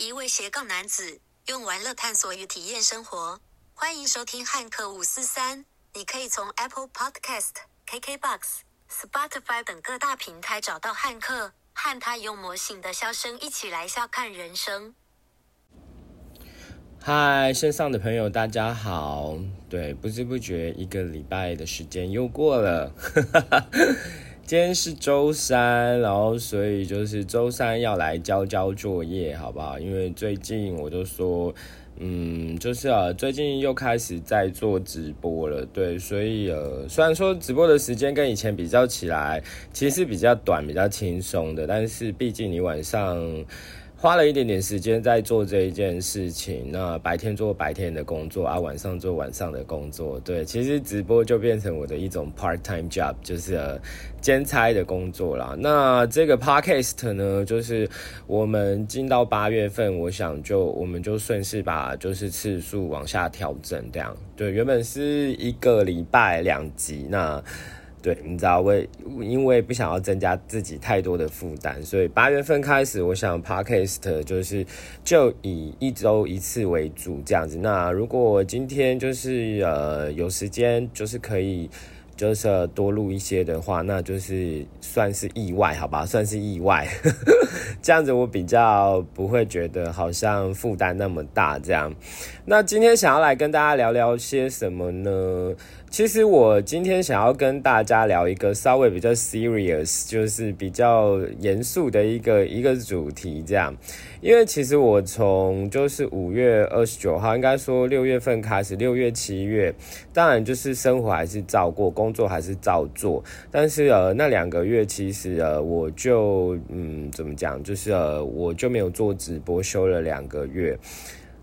一位斜杠男子用玩乐探索与体验生活。欢迎收听汉克五四三。你可以从 Apple Podcast、KKBox、Spotify 等各大平台找到汉克，和他用魔性的笑声一起来笑看人生。嗨，线上的朋友，大家好。对，不知不觉一个礼拜的时间又过了。今天是周三，然后所以就是周三要来交交作业，好不好？因为最近我就说，嗯，就是啊，最近又开始在做直播了，对，所以呃，虽然说直播的时间跟以前比较起来，其实是比较短、比较轻松的，但是毕竟你晚上。花了一点点时间在做这一件事情，那白天做白天的工作啊，晚上做晚上的工作。对，其实直播就变成我的一种 part time job，就是兼差的工作啦。那这个 podcast 呢，就是我们进到八月份，我想就我们就顺势把就是次数往下调整，这样。对，原本是一个礼拜两集，那。对，你知道为因为不想要增加自己太多的负担，所以八月份开始，我想 podcast 就是就以一周一次为主这样子。那如果今天就是呃有时间，就是可以。就是多录一些的话，那就是算是意外，好吧，算是意外。这样子我比较不会觉得好像负担那么大。这样，那今天想要来跟大家聊聊些什么呢？其实我今天想要跟大家聊一个稍微比较 serious，就是比较严肃的一个一个主题。这样，因为其实我从就是五月二十九号，应该说六月份开始，六月七月，当然就是生活还是照过工。作还是照做，但是呃，那两个月其实呃，我就嗯，怎么讲，就是呃，我就没有做直播，休了两个月，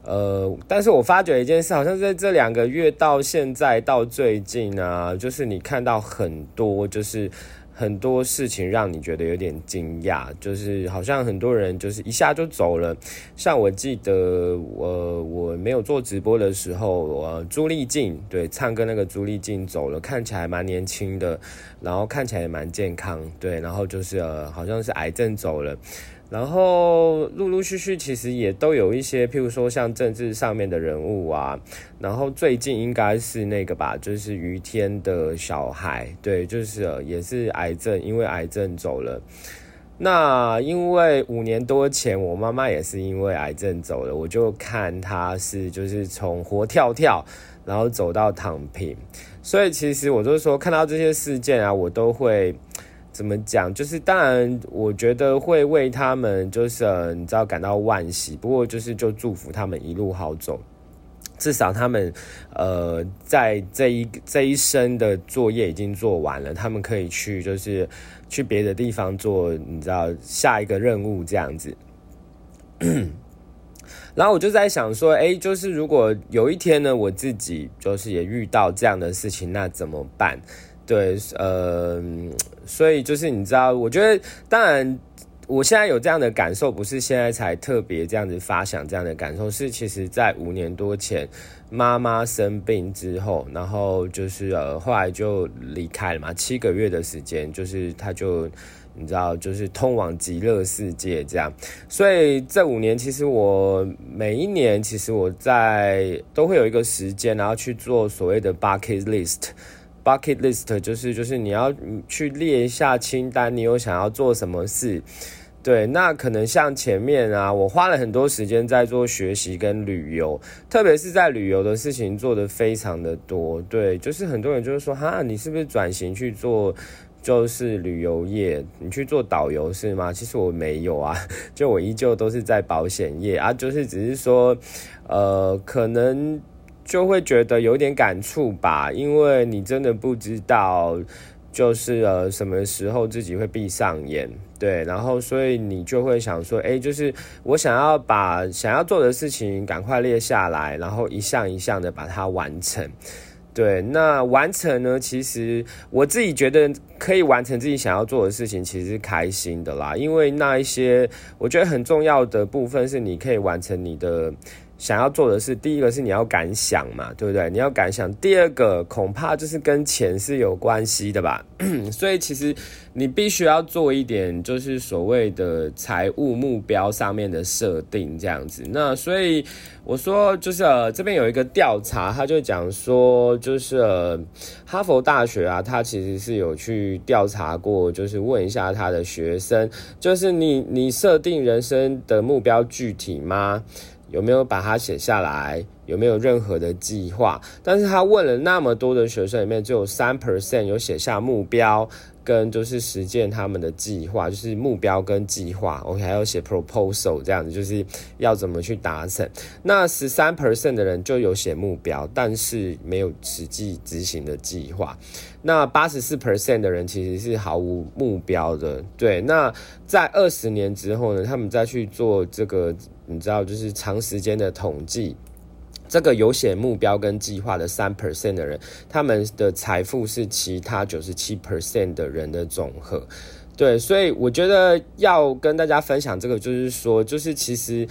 呃，但是我发觉一件事，好像在这两个月到现在到最近啊，就是你看到很多就是。很多事情让你觉得有点惊讶，就是好像很多人就是一下就走了。像我记得我我没有做直播的时候，呃朱丽静对唱歌那个朱丽静走了，看起来蛮年轻的，然后看起来也蛮健康，对，然后就是好像是癌症走了。然后陆陆续续其实也都有一些，譬如说像政治上面的人物啊，然后最近应该是那个吧，就是于天的小孩，对，就是也是癌症，因为癌症走了。那因为五年多前我妈妈也是因为癌症走了，我就看她是就是从活跳跳，然后走到躺平，所以其实我就说看到这些事件啊，我都会。怎么讲？就是当然，我觉得会为他们，就是你知道感到惋惜。不过就是就祝福他们一路好走，至少他们呃在这一这一生的作业已经做完了，他们可以去就是去别的地方做，你知道下一个任务这样子。然后我就在想说，哎，就是如果有一天呢，我自己就是也遇到这样的事情，那怎么办？对，呃，所以就是你知道，我觉得当然，我现在有这样的感受，不是现在才特别这样子发想这样的感受，是其实在五年多前妈妈生病之后，然后就是呃后来就离开了嘛，七个月的时间，就是他就你知道，就是通往极乐世界这样，所以这五年其实我每一年其实我在都会有一个时间，然后去做所谓的 bucket list。Bucket list 就是就是你要去列一下清单，你有想要做什么事？对，那可能像前面啊，我花了很多时间在做学习跟旅游，特别是在旅游的事情做的非常的多。对，就是很多人就是说，哈，你是不是转型去做就是旅游业？你去做导游是吗？其实我没有啊，就我依旧都是在保险业啊，就是只是说，呃，可能。就会觉得有点感触吧，因为你真的不知道，就是呃什么时候自己会闭上眼，对，然后所以你就会想说，哎，就是我想要把想要做的事情赶快列下来，然后一项一项的把它完成，对，那完成呢，其实我自己觉得可以完成自己想要做的事情，其实是开心的啦，因为那一些我觉得很重要的部分是你可以完成你的。想要做的是，第一个是你要敢想嘛，对不对？你要敢想。第二个恐怕就是跟钱是有关系的吧。所以其实你必须要做一点，就是所谓的财务目标上面的设定这样子。那所以我说，就是这边有一个调查，他就讲说，就是哈佛大学啊，他其实是有去调查过，就是问一下他的学生，就是你你设定人生的目标具体吗？有没有把它写下来？有没有任何的计划？但是他问了那么多的学生里面，只有三 percent 有写下目标。跟就是实践他们的计划，就是目标跟计划，OK，还要写 proposal 这样子，就是要怎么去达成。那十三 percent 的人就有写目标，但是没有实际执行的计划。那八十四 percent 的人其实是毫无目标的。对，那在二十年之后呢，他们再去做这个，你知道，就是长时间的统计。这个有写目标跟计划的三 percent 的人，他们的财富是其他九十七 percent 的人的总和。对，所以我觉得要跟大家分享这个，就是说，就是其实，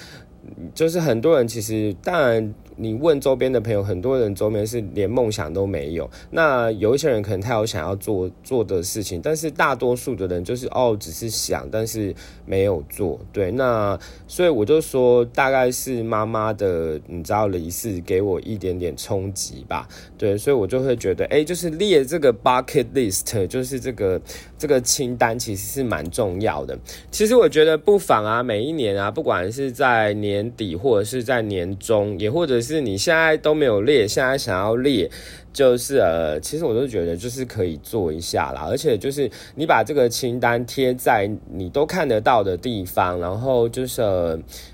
就是很多人其实当然。你问周边的朋友，很多人周边是连梦想都没有。那有一些人可能他有想要做做的事情，但是大多数的人就是哦，只是想，但是没有做。对，那所以我就说，大概是妈妈的你知道离世给我一点点冲击吧。对，所以我就会觉得，哎，就是列这个 bucket list，就是这个这个清单，其实是蛮重要的。其实我觉得不妨啊，每一年啊，不管是在年底或者是在年中，也或者是你现在都没有列，现在想要列。就是呃，其实我都觉得就是可以做一下啦，而且就是你把这个清单贴在你都看得到的地方，然后就是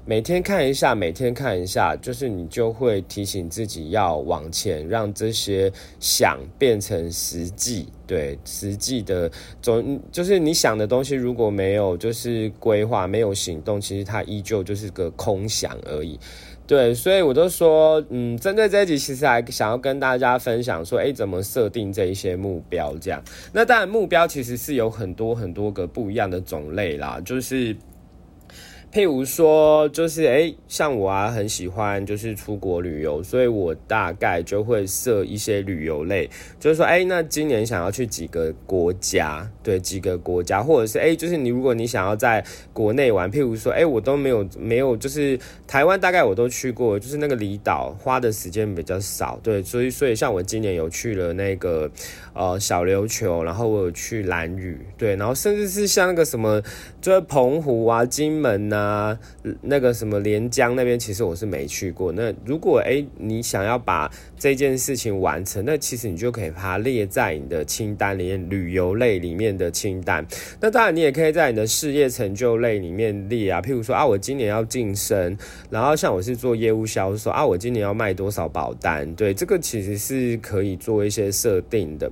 每天看一下，每天看一下，就是你就会提醒自己要往前，让这些想变成实际。对，实际的总就是你想的东西，如果没有就是规划，没有行动，其实它依旧就是个空想而已。对，所以我就说，嗯，针对这一集，其实还想要跟大家分享说，哎，怎么设定这一些目标？这样，那当然目标其实是有很多很多个不一样的种类啦，就是。譬如说，就是诶，像我啊，很喜欢就是出国旅游，所以我大概就会设一些旅游类，就是说，诶，那今年想要去几个国家，对，几个国家，或者是诶，就是你如果你想要在国内玩，譬如说，诶，我都没有没有，就是台湾大概我都去过，就是那个离岛花的时间比较少，对，所以所以像我今年有去了那个呃小琉球，然后我有去蓝屿，对，然后甚至是像那个什么，就是澎湖啊、金门呐。啊，啊那个什么连江那边，其实我是没去过。那如果诶你想要把这件事情完成，那其实你就可以把它列在你的清单里面，旅游类里面的清单。那当然，你也可以在你的事业成就类里面列啊。譬如说啊，我今年要晋升，然后像我是做业务销售啊，我今年要卖多少保单？对，这个其实是可以做一些设定的。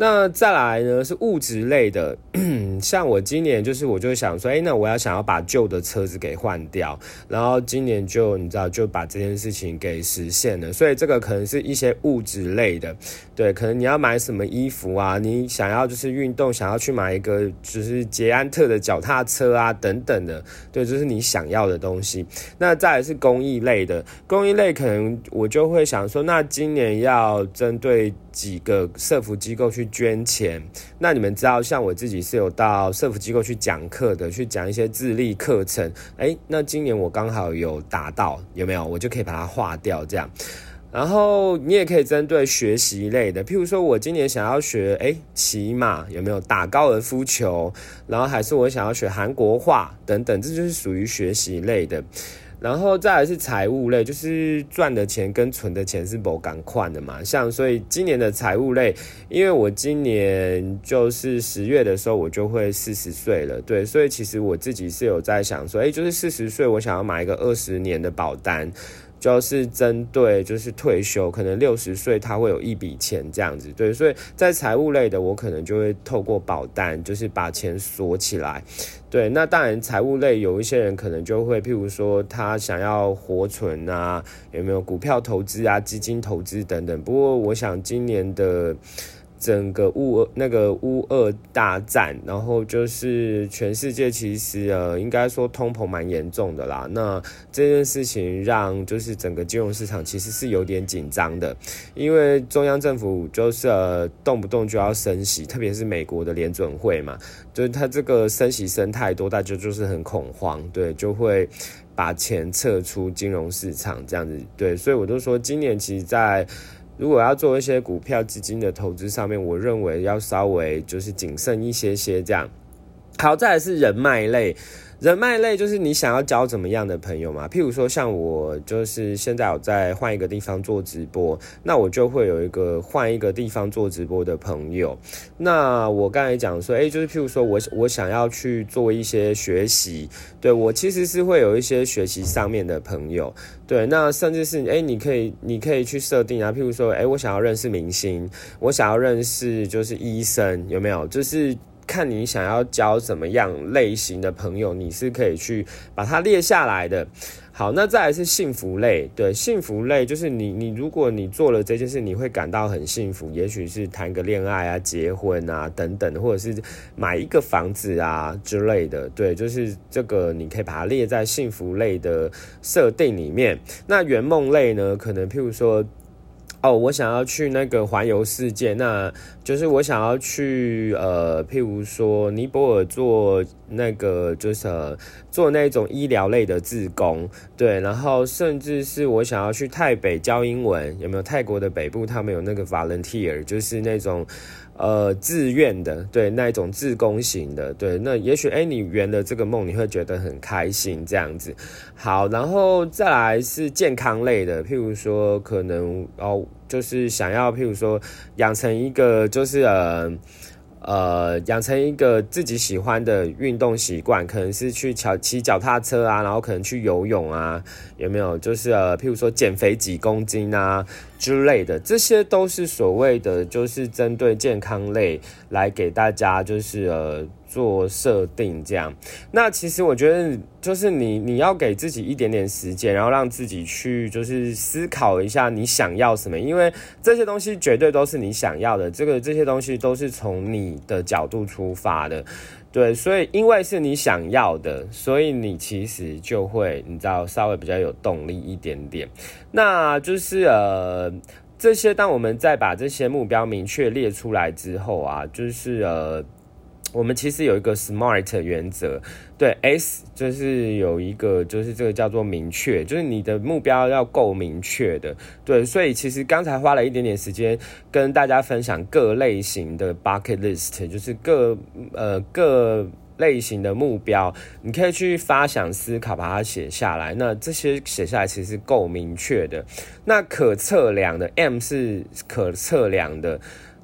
那再来呢是物质类的，像我今年就是我就想说，哎，那我要想要把旧的车子给换掉，然后今年就你知道就把这件事情给实现了，所以这个可能是一些物质类的，对，可能你要买什么衣服啊，你想要就是运动，想要去买一个就是捷安特的脚踏车啊等等的，对，就是你想要的东西。那再来是公益类的，公益类可能我就会想说，那今年要针对。几个社福机构去捐钱，那你们知道，像我自己是有到社福机构去讲课的，去讲一些自立课程。诶，那今年我刚好有达到，有没有？我就可以把它划掉，这样。然后你也可以针对学习类的，譬如说我今年想要学诶骑马，有没有打高尔夫球？然后还是我想要学韩国话等等，这就是属于学习类的。然后再来是财务类，就是赚的钱跟存的钱是不赶快的嘛。像所以今年的财务类，因为我今年就是十月的时候我就会四十岁了，对，所以其实我自己是有在想说，哎，就是四十岁我想要买一个二十年的保单。就是针对就是退休，可能六十岁他会有一笔钱这样子，对，所以在财务类的我可能就会透过保单，就是把钱锁起来，对，那当然财务类有一些人可能就会，譬如说他想要活存啊，有没有股票投资啊、基金投资等等。不过我想今年的。整个乌那个乌俄大战，然后就是全世界其实呃，应该说通膨蛮严重的啦。那这件事情让就是整个金融市场其实是有点紧张的，因为中央政府就是呃动不动就要升息，特别是美国的联准会嘛，就是它这个升息升太多，大家就是很恐慌，对，就会把钱撤出金融市场这样子，对，所以我都说今年其实，在如果要做一些股票基金的投资上面，我认为要稍微就是谨慎一些些这样。好，再来是人脉类。人脉类就是你想要交怎么样的朋友嘛？譬如说像我，就是现在我在换一个地方做直播，那我就会有一个换一个地方做直播的朋友。那我刚才讲说，哎，就是譬如说我我想要去做一些学习，对我其实是会有一些学习上面的朋友，对，那甚至是哎，你可以你可以去设定啊，譬如说，哎，我想要认识明星，我想要认识就是医生，有没有？就是。看你想要交什么样类型的朋友，你是可以去把它列下来的。好，那再来是幸福类，对，幸福类就是你你如果你做了这件事，你会感到很幸福，也许是谈个恋爱啊、结婚啊等等，或者是买一个房子啊之类的，对，就是这个你可以把它列在幸福类的设定里面。那圆梦类呢，可能譬如说。哦，我想要去那个环游世界，那就是我想要去呃，譬如说尼泊尔做那个就是做那种医疗类的自工，对，然后甚至是我想要去泰北教英文，有没有泰国的北部他们有那个 volunteer，就是那种。呃，自愿的，对那一种自宫型的，对，那也许哎，你圆了这个梦，你会觉得很开心这样子。好，然后再来是健康类的，譬如说可能哦，就是想要譬如说养成一个就是呃。呃，养成一个自己喜欢的运动习惯，可能是去骑骑脚踏车啊，然后可能去游泳啊，有没有？就是呃，譬如说减肥几公斤啊之类的，这些都是所谓的，就是针对健康类来给大家，就是呃。做设定这样，那其实我觉得就是你你要给自己一点点时间，然后让自己去就是思考一下你想要什么，因为这些东西绝对都是你想要的，这个这些东西都是从你的角度出发的，对，所以因为是你想要的，所以你其实就会你知道稍微比较有动力一点点，那就是呃这些当我们再把这些目标明确列出来之后啊，就是呃。我们其实有一个 SMART 原则，对 S 就是有一个，就是这个叫做明确，就是你的目标要够明确的，对，所以其实刚才花了一点点时间跟大家分享各类型的 bucket list，就是各呃各类型的目标，你可以去发想思考，把它写下来。那这些写下来其实够明确的，那可测量的 M 是可测量的。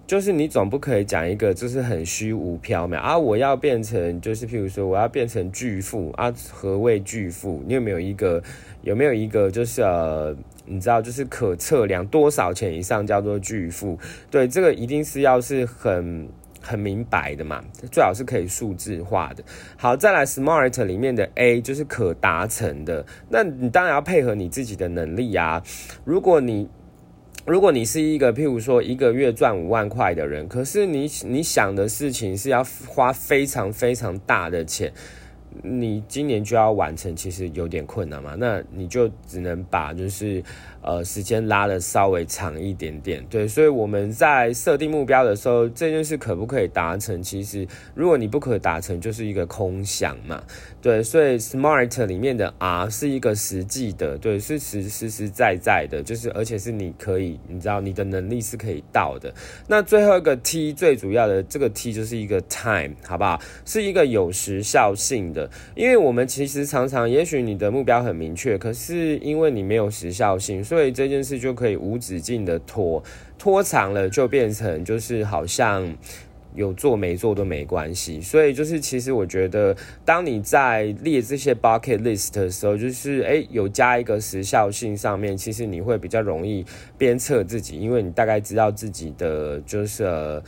就是你总不可以讲一个就是很虚无缥缈啊！我要变成就是譬如说我要变成巨富啊？何谓巨富？你有没有一个有没有一个就是呃，你知道就是可测量多少钱以上叫做巨富？对，这个一定是要是很很明白的嘛，最好是可以数字化的。好，再来 SMART 里面的 A 就是可达成的，那你当然要配合你自己的能力啊。如果你如果你是一个，譬如说一个月赚五万块的人，可是你你想的事情是要花非常非常大的钱。你今年就要完成，其实有点困难嘛？那你就只能把就是呃时间拉的稍微长一点点，对。所以我们在设定目标的时候，这件事可不可以达成？其实如果你不可达成，就是一个空想嘛，对。所以 SMART 里面的 R 是一个实际的，对，是实实实在在的，就是而且是你可以，你知道你的能力是可以到的。那最后一个 T 最主要的这个 T 就是一个 Time，好不好？是一个有时效性的。因为我们其实常常，也许你的目标很明确，可是因为你没有时效性，所以这件事就可以无止境的拖，拖长了就变成就是好像有做没做都没关系。所以就是其实我觉得，当你在列这些 bucket list 的时候，就是诶有加一个时效性上面，其实你会比较容易鞭策自己，因为你大概知道自己的就是。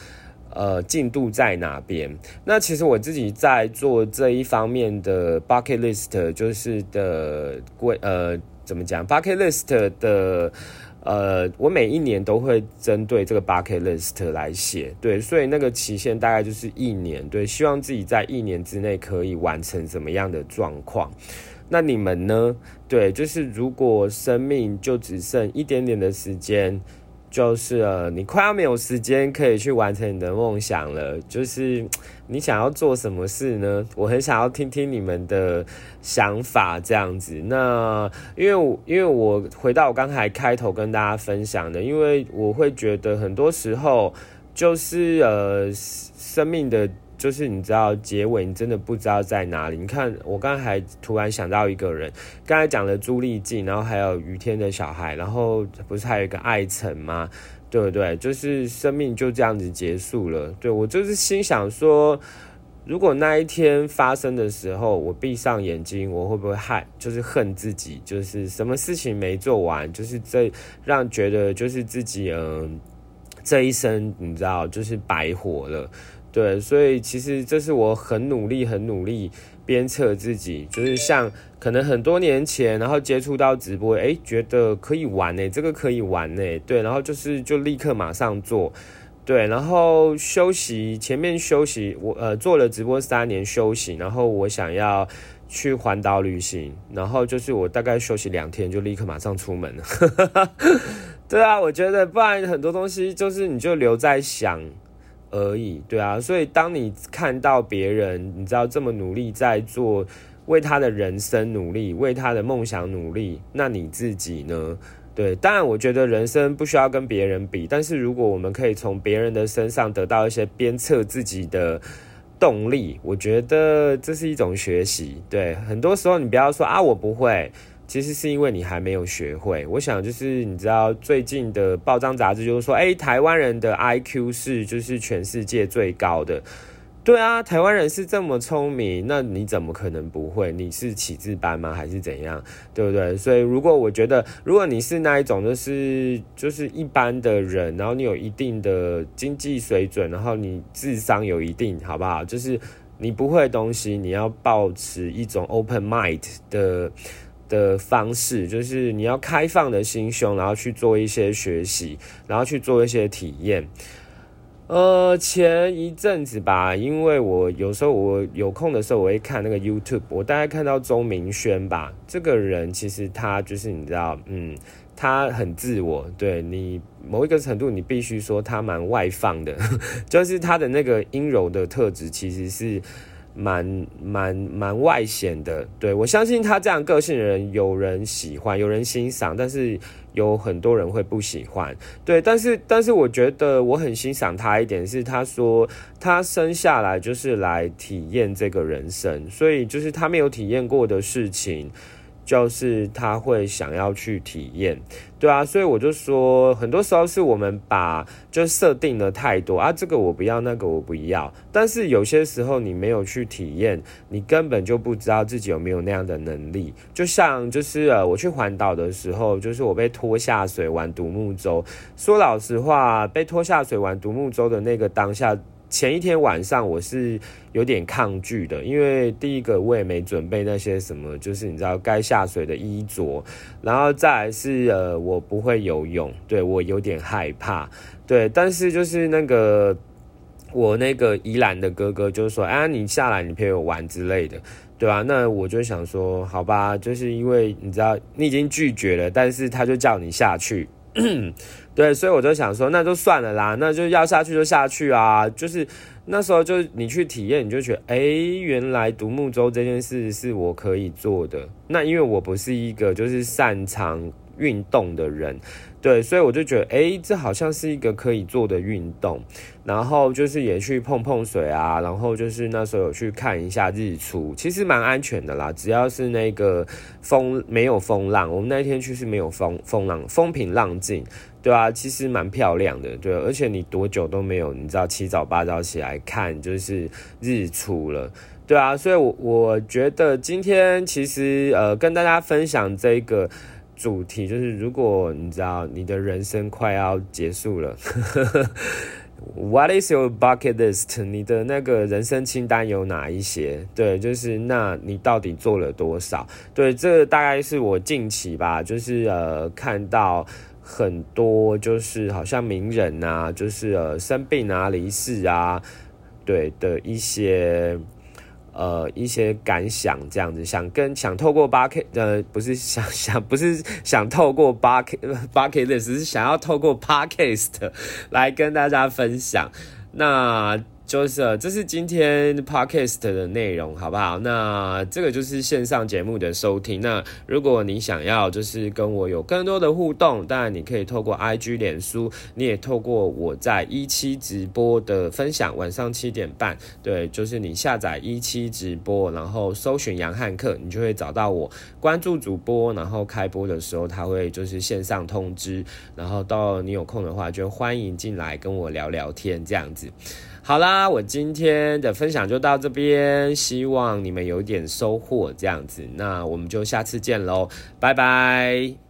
呃进度在哪边？那其实我自己在做这一方面的 bucket list，就是的规呃，怎么讲？bucket list 的呃，我每一年都会针对这个 bucket list 来写，对，所以那个期限大概就是一年，对，希望自己在一年之内可以完成什么样的状况。那你们呢？对，就是如果生命就只剩一点点的时间。就是呃，你快要没有时间可以去完成你的梦想了。就是你想要做什么事呢？我很想要听听你们的想法，这样子。那因为因为我回到我刚才开头跟大家分享的，因为我会觉得很多时候就是呃，生命的。就是你知道结尾，你真的不知道在哪里。你看，我刚才突然想到一个人，刚才讲了朱丽静，然后还有于天的小孩，然后不是还有一个爱晨吗？对不对？就是生命就这样子结束了。对我就是心想说，如果那一天发生的时候，我闭上眼睛，我会不会害？就是恨自己，就是什么事情没做完，就是这让觉得就是自己嗯这一生你知道就是白活了。对，所以其实这是我很努力、很努力鞭策自己，就是像可能很多年前，然后接触到直播，哎，觉得可以玩呢，这个可以玩呢，对，然后就是就立刻马上做，对，然后休息，前面休息，我呃做了直播三年休息，然后我想要去环岛旅行，然后就是我大概休息两天，就立刻马上出门了，对啊，我觉得不然很多东西就是你就留在想。而已，对啊，所以当你看到别人，你知道这么努力在做，为他的人生努力，为他的梦想努力，那你自己呢？对，当然，我觉得人生不需要跟别人比，但是如果我们可以从别人的身上得到一些鞭策自己的动力，我觉得这是一种学习。对，很多时候你不要说啊，我不会。其实是因为你还没有学会。我想就是你知道最近的报章杂志就是说，哎，台湾人的 IQ 是就是全世界最高的。对啊，台湾人是这么聪明，那你怎么可能不会？你是启智班吗？还是怎样？对不对？所以如果我觉得，如果你是那一种就是就是一般的人，然后你有一定的经济水准，然后你智商有一定，好不好？就是你不会的东西，你要保持一种 open mind 的。的方式就是你要开放的心胸，然后去做一些学习，然后去做一些体验。呃，前一阵子吧，因为我有时候我有空的时候，我会看那个 YouTube，我大概看到钟明轩吧，这个人其实他就是你知道，嗯，他很自我，对你某一个程度，你必须说他蛮外放的，就是他的那个阴柔的特质其实是。蛮蛮蛮外显的，对我相信他这样个性的人，有人喜欢，有人欣赏，但是有很多人会不喜欢，对，但是但是我觉得我很欣赏他一点是，他说他生下来就是来体验这个人生，所以就是他没有体验过的事情。就是他会想要去体验，对啊，所以我就说，很多时候是我们把就设定的太多啊，这个我不要，那个我不要。但是有些时候你没有去体验，你根本就不知道自己有没有那样的能力。就像就是呃，我去环岛的时候，就是我被拖下水玩独木舟。说老实话，被拖下水玩独木舟的那个当下。前一天晚上我是有点抗拒的，因为第一个我也没准备那些什么，就是你知道该下水的衣着，然后再来是呃我不会游泳，对我有点害怕，对，但是就是那个我那个宜兰的哥哥就说，哎，你下来你陪我玩之类的，对吧？那我就想说，好吧，就是因为你知道 你已经拒绝了，但是他就叫你下去。对，所以我就想说，那就算了啦，那就要下去就下去啊。就是那时候，就你去体验，你就觉得，哎，原来独木舟这件事是我可以做的。那因为我不是一个就是擅长运动的人。对，所以我就觉得，哎，这好像是一个可以做的运动，然后就是也去碰碰水啊，然后就是那时候有去看一下日出，其实蛮安全的啦，只要是那个风没有风浪，我们那天去是没有风风浪，风平浪静，对啊，其实蛮漂亮的，对，而且你多久都没有，你知道七早八早起来看就是日出了，对啊，所以我我觉得今天其实呃跟大家分享这个。主题就是，如果你知道你的人生快要结束了，What is your bucket list？你的那个人生清单有哪一些？对，就是那你到底做了多少？对，这大概是我近期吧，就是呃看到很多就是好像名人啊，就是呃生病啊、离世啊，对的一些呃一些感想这样子，想跟想透过八 K 呃不是想想不是想透过八 K 八 K 的，只是想要透过 Podcast 来跟大家分享那。就是这是今天 podcast 的内容，好不好？那这个就是线上节目的收听。那如果你想要就是跟我有更多的互动，当然你可以透过 IG、脸书，你也透过我在一期直播的分享，晚上七点半，对，就是你下载一期直播，然后搜寻杨汉克，你就会找到我，关注主播，然后开播的时候他会就是线上通知，然后到你有空的话就欢迎进来跟我聊聊天，这样子。好啦，我今天的分享就到这边，希望你们有点收获，这样子，那我们就下次见喽，拜拜。